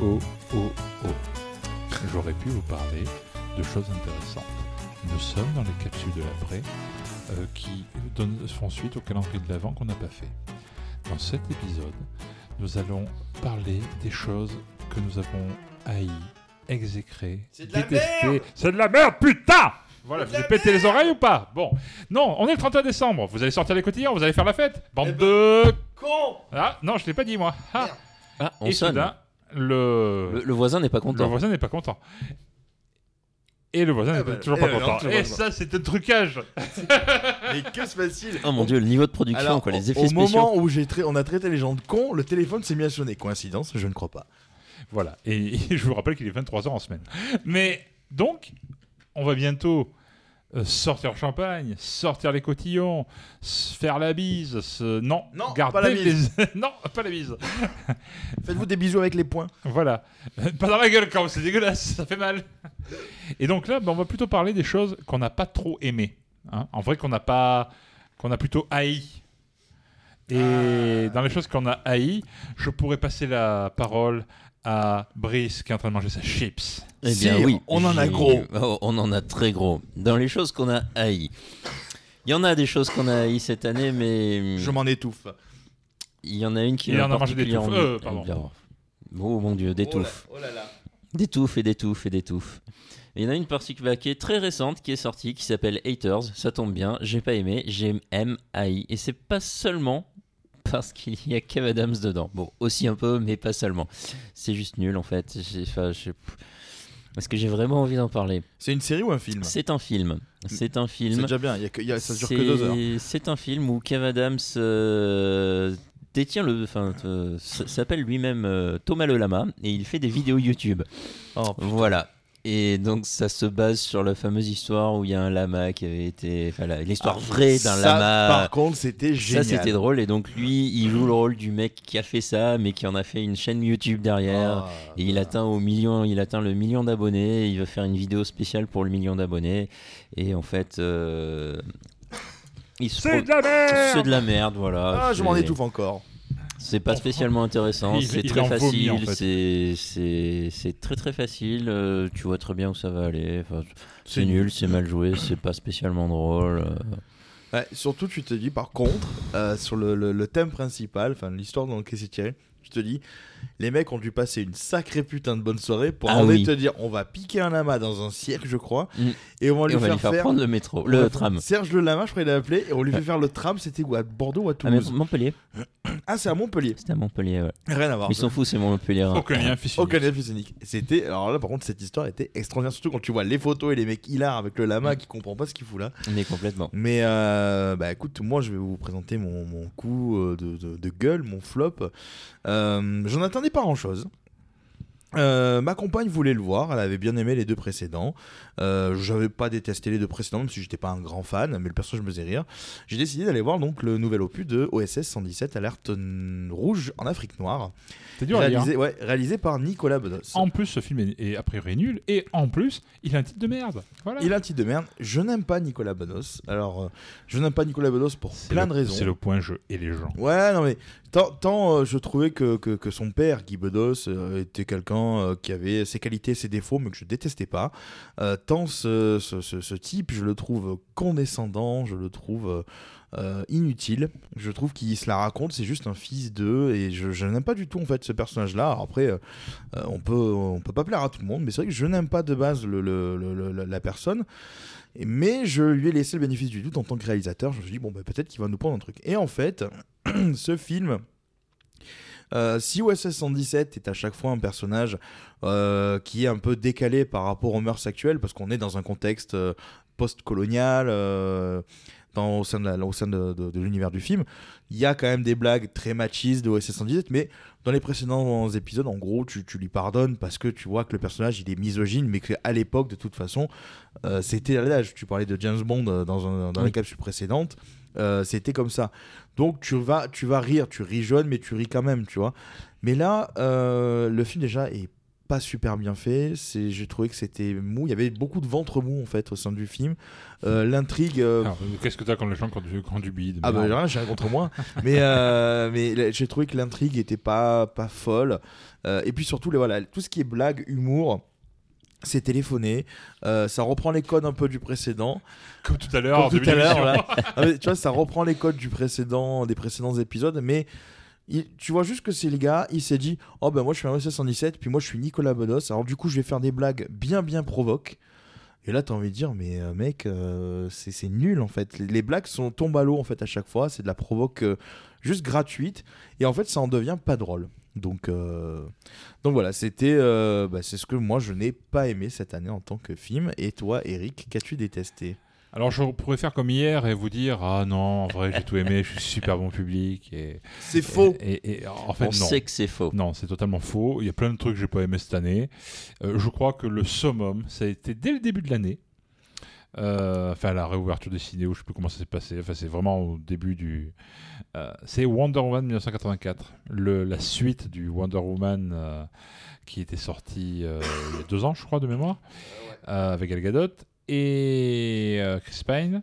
oh, oh, oh. J'aurais pu vous parler de choses intéressantes. Nous sommes dans les capsules de l'après euh, qui donnent- font suite au calendrier de l'avant qu'on n'a pas fait. Dans cet épisode, nous allons parler des choses que nous avons haïes, exécrées, détestées. C'est de la merde, putain Voilà, vous avez pété les oreilles ou pas? Bon, non, on est le 31 décembre. Vous allez sortir les cotillons, vous allez faire la fête. Bande Eh ben- de... Con Ah, non, je l'ai pas dit moi. Ah. Ah, on Et sonne. soudain, le... Le, le voisin n'est pas Le content. voisin n'est pas content. Et le voisin Ah n'est bah, toujours pas non, content. toujours Et pas ça, c'est un trucage. Mais que se passe-t-il Oh mon dieu, le niveau de production, Alors, quoi, les effets au spéciaux. moment où j'ai trai- on a traité les gens de cons, le téléphone s'est mis à sonner. Coïncidence Je ne crois pas. Voilà. Et, et je vous rappelle qu'il est 23h en semaine. Mais donc, on va bientôt euh, sortir le champagne, sortir les cotillons, faire la bise. se- Non, Non, garder pas la bise. les- non, pas la bise. Faites-vous des bisous avec les poings. Voilà. Pas dans la gueule quand c'est dégueulasse, ça fait mal. Et donc là, ben, on va plutôt parler des choses qu'on n'a pas trop aimées. hein. En vrai, qu'on n'a pas, qu'on a plutôt haï. Et Ah. dans les choses qu'on a haï, je pourrais passer la parole à Brice qui est en train de manger sa chips. Eh bien Si, oui. on en a gros. Oh, on en a très gros. Dans les choses qu'on a haï. Il y en a des choses qu'on a haï cette année, mais Je m'en étouffe. il y en a une qui Il en a mangé des touffes. Euh, pardon. bien. Oh mon dieu, des touffes. Oh là là. Des touffes et des touffes et des touffes. Il y en a une particulière qui est très récente qui est sortie qui s'appelle Haters. Ça tombe bien, j'ai pas aimé, j'aime haï. Et c'est pas seulement parce qu'il y a Kev Adams dedans. Bon, aussi un peu, mais pas seulement. C'est juste nul en fait. Enfin, je- Est-ce que j'ai vraiment envie d'en parler? C'est une série ou un film? C'est un film. C'est un C'est film. déjà bien. il y a que- il y a- ça dure que C'est- deux heures. C'est un film où Kev Adams euh, détient le, enfin, euh, s'appelle lui-même euh, Thomas le Lama et il fait des vidéos YouTube. Oh, Voilà. Et donc ça se base sur la fameuse histoire où il y a un lama qui avait été, enfin l'histoire vraie d'un Ça, lama. Par contre, c'était Ça génial. c'était drôle et donc lui il joue le rôle du mec qui a fait ça mais qui en a fait une chaîne YouTube derrière. Ah, Et il atteint au million, il atteint le million d'abonnés. Il va faire une vidéo spéciale pour le million d'abonnés. Et en fait, euh, il se C'est pro- de la merde c'est de la merde, voilà. Ah, je m'en étouffe encore. C'est pas spécialement intéressant. C'est très facile. en fait. C'est très très facile. euh, tu vois très bien où ça va aller. Enfin, c'est C'est nul, c'est mal joué, c'est pas spécialement drôle. euh. Ouais, surtout, tu te dis, par contre, euh, sur le, le- le thème principal, enfin l'histoire dans laquelle c'est tiré, tu te dis, les mecs ont dû passer une sacrée putain de bonne soirée pour Ah en oui. te dire, on va piquer un lama dans un cirque, je crois, Mm. et on va Et lui on va faire, lui faire, faire prendre le métro, le tram. Serge le lama, je crois qu'il l'a appelé, et on lui fait faire le tram, c'était où À Bordeaux ou à Ah, Toulouse Montpellier. Ah, c'est à Montpellier. C'était à Montpellier. Ouais. Rien à voir. Ils s'en foutent, c'est mon Montpellier. Aucun lien physique. C'était alors là par contre cette histoire était extraordinaire surtout quand tu vois les photos et les mecs hilar avec le lama Mm. qui comprend pas ce qu'il fout là. Mais complètement. Mais euh, bah écoute, moi je vais vous présenter mon, mon coup euh, de, de- de gueule, mon flop. Euh, J'en attendais pas grand chose. Ma compagne voulait le voir, elle avait bien aimé les deux précédents. Euh, J'avais pas détesté les deux précédents, même si j'étais pas un grand fan, mais le personnage me faisait rire. J'ai décidé d'aller voir donc le nouvel opus de OSS 117 Alerte Rouge en Afrique Noire, C'est dur à dire. hein. réalisé, ouais, réalisé par Nicolas Bedos. En plus, ce film est, est a priori nul. Et en plus, il a un titre de merde. Voilà. Il a un titre de merde. Je n'aime pas Nicolas Bedos. Alors, euh, je n'aime pas Nicolas Bedos pour plein le- de raisons. C'est le point jeu et les gens. Ouais, non mais tant, tant, euh, je trouvais que, que, que son père, Guy Bedos, euh, était quelqu'un euh, qui avait ses qualités, ses défauts, mais que je détestais pas. Euh, tant ce, type, je le trouve condescendant, je le trouve euh, inutile. Je trouve qu'il se la raconte, c'est juste un fils d'eux, et je, n'aime pas du tout en fait ce personnage-là. Après, on peut on peut pas plaire à tout le monde, mais c'est vrai que je n'aime pas de base la personne. Mais je lui ai laissé le bénéfice du doute en tant que réalisateur. Je me suis dit, bon, bah, peut-être qu'il va nous prendre un truc. Et en fait, ce film, euh, si OSS 117 est à chaque fois un personnage euh, qui est un peu décalé par rapport aux mœurs actuelles, parce qu'on est dans un contexte euh, post-colonial, dans, au sein de, la- au sein de, de- de l'univers du film, il y a quand même des blagues très machistes de OSS 117, mais dans les précédents épisodes, en gros, tu, tu lui pardonnes parce que tu vois que le personnage il est misogyne, mais qu'à l'époque, de toute façon, euh, c'était à l'âge. Tu parlais de James Bond dans, un- dans Oui. les capsules précédentes, euh, c'était comme ça. Donc tu vas, tu vas rire, tu ris jaune, mais tu ris quand même, tu vois. Mais là, euh, le film déjà est pas super bien fait. C'est, j'ai trouvé que c'était mou. Il y avait beaucoup de ventre mou en fait au sein du film. Euh, l'intrigue. euh, Alors, Qu'est-ce que t'as contre les gens quand du, quand du bide ah bah rien, j'ai rien contre moi. mais euh, mais j'ai trouvé que l'intrigue était pas pas folle. Et puis surtout les voilà tout ce qui est blague, humour. C'est téléphoné, Euh, ça reprend les codes un peu du précédent. Comme tout à l'heure, tout à l'heure. Ah, mais tu vois, ça reprend les codes du précédent, des précédents épisodes, mais il- tu vois juste que c'est le gars, il s'est dit, oh ben moi je suis un OSS 117, puis moi je suis Nicolas Bedos, alors du coup je vais faire des blagues bien bien provoques. Et là, t'as envie de dire, mais euh, mec, euh, c'est c'est nul en fait. Les, les blagues sont tombent à l'eau en fait à chaque fois. C'est de la provoque euh, juste gratuite. Et en fait, ça en devient pas drôle. Donc, euh, donc voilà, c'était, euh, bah, c'est ce que moi je n'ai pas aimé cette année en tant que film. Et toi, Eric, qu'as-tu détesté? Alors je pourrais faire comme hier et vous dire ah non en vrai j'ai tout aimé, je suis super bon public et C'est faux. Et, et- et en fait On non. sait que c'est faux. Non, c'est totalement faux. Il y a plein de trucs que j'ai pas aimé cette année. Euh, je crois que le summum, ça a été dès le début de l'année. Euh, enfin, la réouverture des ciné, ou je sais plus comment ça s'est passé. Enfin, c'est vraiment au début du. euh, c'est Wonder Woman 1984, le, la suite du Wonder Woman euh, qui était sorti il y a deux ans, je crois, de mémoire, avec Gal Gadot et Chris Pine.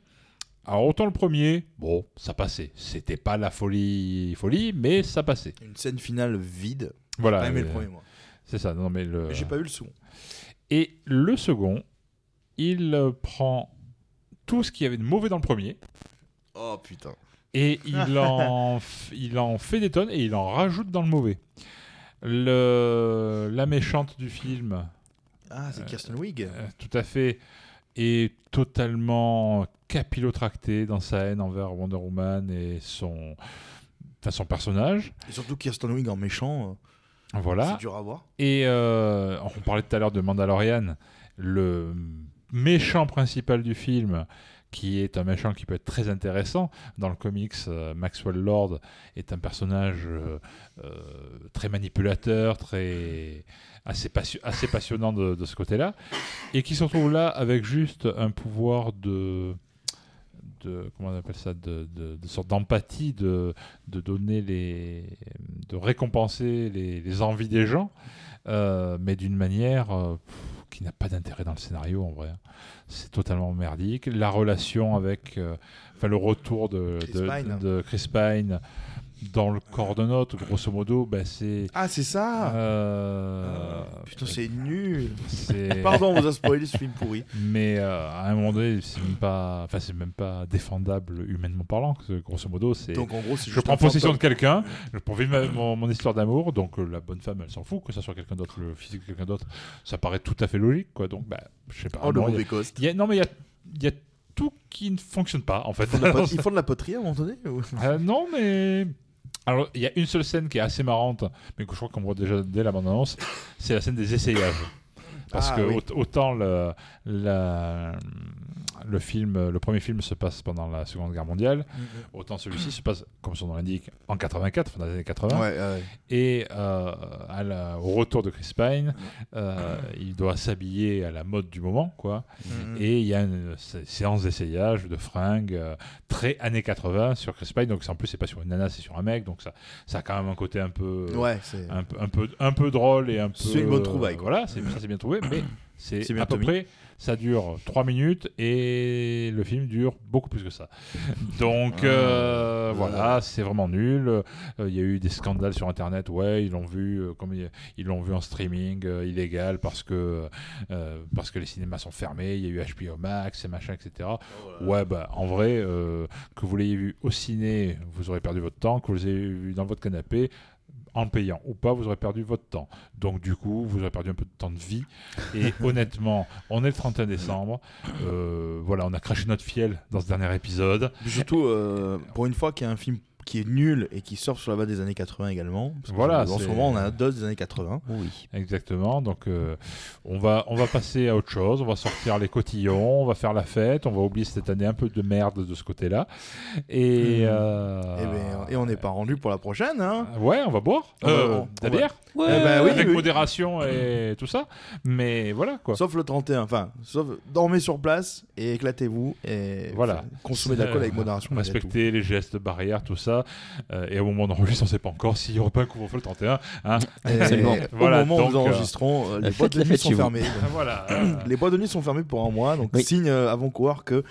Alors autant le premier, bon, ça passait. C'était pas la folie, folie, mais ça passait. Une scène finale vide. Voilà. J'ai pas aimé le premier, moi. c'est ça, non mais le. J'ai pas eu le son. Et le second, il euh, prend tout ce qu'il y avait de mauvais dans le premier Oh putain. et il en, il en fait des tonnes et il en rajoute dans le mauvais. Le, la méchante du film, Ah, c'est Kirsten Wig. euh, tout à fait, est totalement capillotractée dans sa haine envers Wonder Woman et son, enfin, son personnage. Et surtout Kirsten Wig en méchant, euh, Voilà. c'est dur à voir. Et euh, on parlait tout à l'heure de Mandalorian, le méchant principal du film, qui est un méchant qui peut être très intéressant. Dans le comics, euh, Maxwell Lord est un personnage euh, euh, très manipulateur, très assez, passion- assez passionnant de, ce côté-là, et qui se retrouve là avec juste un pouvoir de comment on appelle ça de, sorte d'empathie de, donner les de récompenser les, envies des gens mais d'une manière qui n'a pas d'intérêt dans le scénario en vrai c'est totalement merdique la relation avec euh, enfin le retour de Chris de, Pine. de Chris Pine dans le corps de note grosso modo ben c'est Ah, c'est ça euh, Putain, c'est nul. Pardon, on vous a spoilé ce film pourri. mais euh, à un moment donné, c'est même pas, enfin même pas défendable humainement parlant. parce que, Grosso modo, c'est. Donc en gros, c'est Je prends possession de quelqu'un, je pour vivre ma- mon, mon histoire d'amour, donc euh, la bonne femme, elle s'en fout que ça soit quelqu'un d'autre, le physique de quelqu'un d'autre, ça paraît tout à fait logique, quoi. Donc, bah, je sais pas. Oh, le mauvais cost. il y a- non, mais il y a, y a tout qui ne fonctionne pas, en fait. Ils font de la pot- Ils font de la poterie à un moment donné ou- Euh, non, mais. Alors, il y a une seule scène qui est assez marrante, mais que je crois qu'on voit déjà dès la bande-annonce, c'est la scène des essayages. Parce Ah, que oui. autant le, la- le film, le premier film se passe pendant la Seconde Guerre mondiale, autant celui-ci se passe, comme son nom l'indique, en 84, fin des années 80. Ouais, ouais. Et euh, à la- au retour de Chris Pine, euh, il doit s'habiller à la mode du moment, quoi. Mhm. Et il y a une sé- séance d'essayage de fringues euh, très années 80 sur Chris Pine. Donc en plus, c'est pas sur une nana, c'est sur un mec. Donc ça, ça a quand même un côté un peu, Ouais, un, peu- un peu, un peu drôle et un peu. C'est une bonne trouvaille, quoi. Voilà, c'est, ça c'est bien trouvé. Mais c'est, à peu près, ça dure 3 minutes et le film dure beaucoup plus que ça. Donc euh, Ah. voilà, c'est vraiment nul. Euh, Il y a eu des scandales sur Internet. Ouais, ils l'ont vu, euh, comme ils, ils l'ont vu en streaming euh, illégal parce que euh, parce que les cinémas sont fermés. Il y a eu HBO Max et machin, etc. Ouais, bah en vrai, euh, que vous l'ayez vu au ciné, vous aurez perdu votre temps. Que vous l'ayez vu dans votre canapé, en le payant ou pas, vous aurez perdu votre temps. Donc du coup, vous aurez perdu un peu de temps de vie. Et honnêtement, on est le 31 décembre. Euh, voilà, on a craché notre fiel dans ce dernier épisode. Surtout, euh, pour une fois qu'il y a un film qui est nul et qui sort sur la base des années 80 également. Parce que Voilà, En ce moment, on a un dos des années 80. Oui. Exactement. Donc euh, on va on va passer à autre chose. On va sortir les cotillons. On va faire la fête. On va oublier cette année un peu de merde de ce côté-là. Et Hmm. euh, Et, ben, et on n'est pas rendu pour la prochaine. Hein Ouais, on va boire. Euh, la va- bière. Ouais. Eh ben oui, avec oui. modération et tout ça. Mais voilà quoi. Sauf le 31. Enfin, sauf dormez sur place et éclatez-vous. Et Voilà. consommez de l'alcool avec modération. Respecter les gestes barrières, tout ça. Ça. Euh, et au moment d'enregistrer, on ne sait pas encore s'il n'y aura pas un couvre-feu le 31. hein. Absolument. Voilà, au moment où nous euh, enregistrons, euh, les boîtes de nuit sont fermées. voilà. euh, les boîtes de nuit sont fermées pour un mois, donc Oui. signe avant-coureur que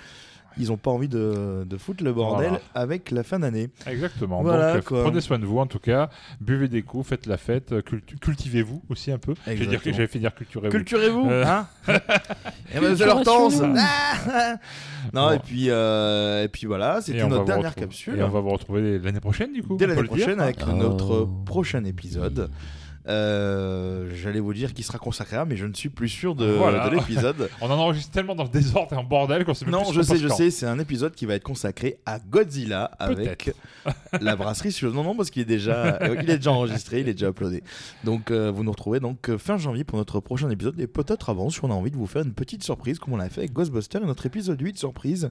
ils n'ont pas envie de, de foutre le bordel Voilà. avec la fin d'année. Exactement. Voilà, Donc, quoi. prenez soin de vous en tout cas. Buvez des coups, faites la fête, euh, cultu- cultivez-vous aussi un peu. J'avais fait dire culturez-vous. Culturez-vous, Euh. hein Et ben, c'est l'hortense Culturation. Ah Non, Bon. et puis, euh, et puis voilà, c'était notre dernière capsule. Et on va vous retrouver l'année prochaine du coup. Dès l'année prochaine avec Oh. notre prochain épisode. Euh, J'allais vous dire qu'il sera consacré à, mais je ne suis plus sûr de, Voilà. de l'épisode. On en enregistre tellement dans le désordre et en bordel qu'on sait même non, plus je sais, je sais, c'est un épisode qui va être consacré à Godzilla avec la brasserie sur Non, non, parce qu'il est déjà, euh, il est déjà enregistré, il est déjà uploadé. Donc, euh, vous nous retrouvez donc fin janvier pour notre prochain épisode et peut-être avant si on a envie de vous faire une petite surprise comme on l'a fait avec Ghostbusters et notre épisode 8 surprise.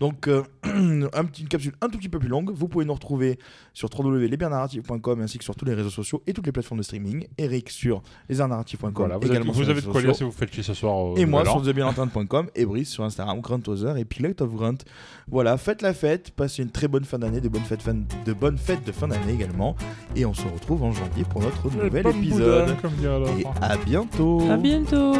Donc, euh, un petit- une capsule un tout petit peu plus longue. Vous pouvez nous retrouver sur www.lesbiennarratifs.com ainsi que sur tous les réseaux sociaux et toutes les plateformes de streaming. Eric sur lesarnarratifs.com Voilà, vous, avez, également vous sur avez de quoi lire si vous faites chier ce soir. au Et moi sur. TheBellantin.com et Brice sur Instagram, Grunt Other et Pilote of Grunt. Voilà, faites la fête, passez une très bonne fin d'année, de bonnes fêtes, fin- de bonnes fêtes de fin d'année également. Et on se retrouve en janvier pour notre nouvel épisode. boudin, comme Et à bientôt À bientôt.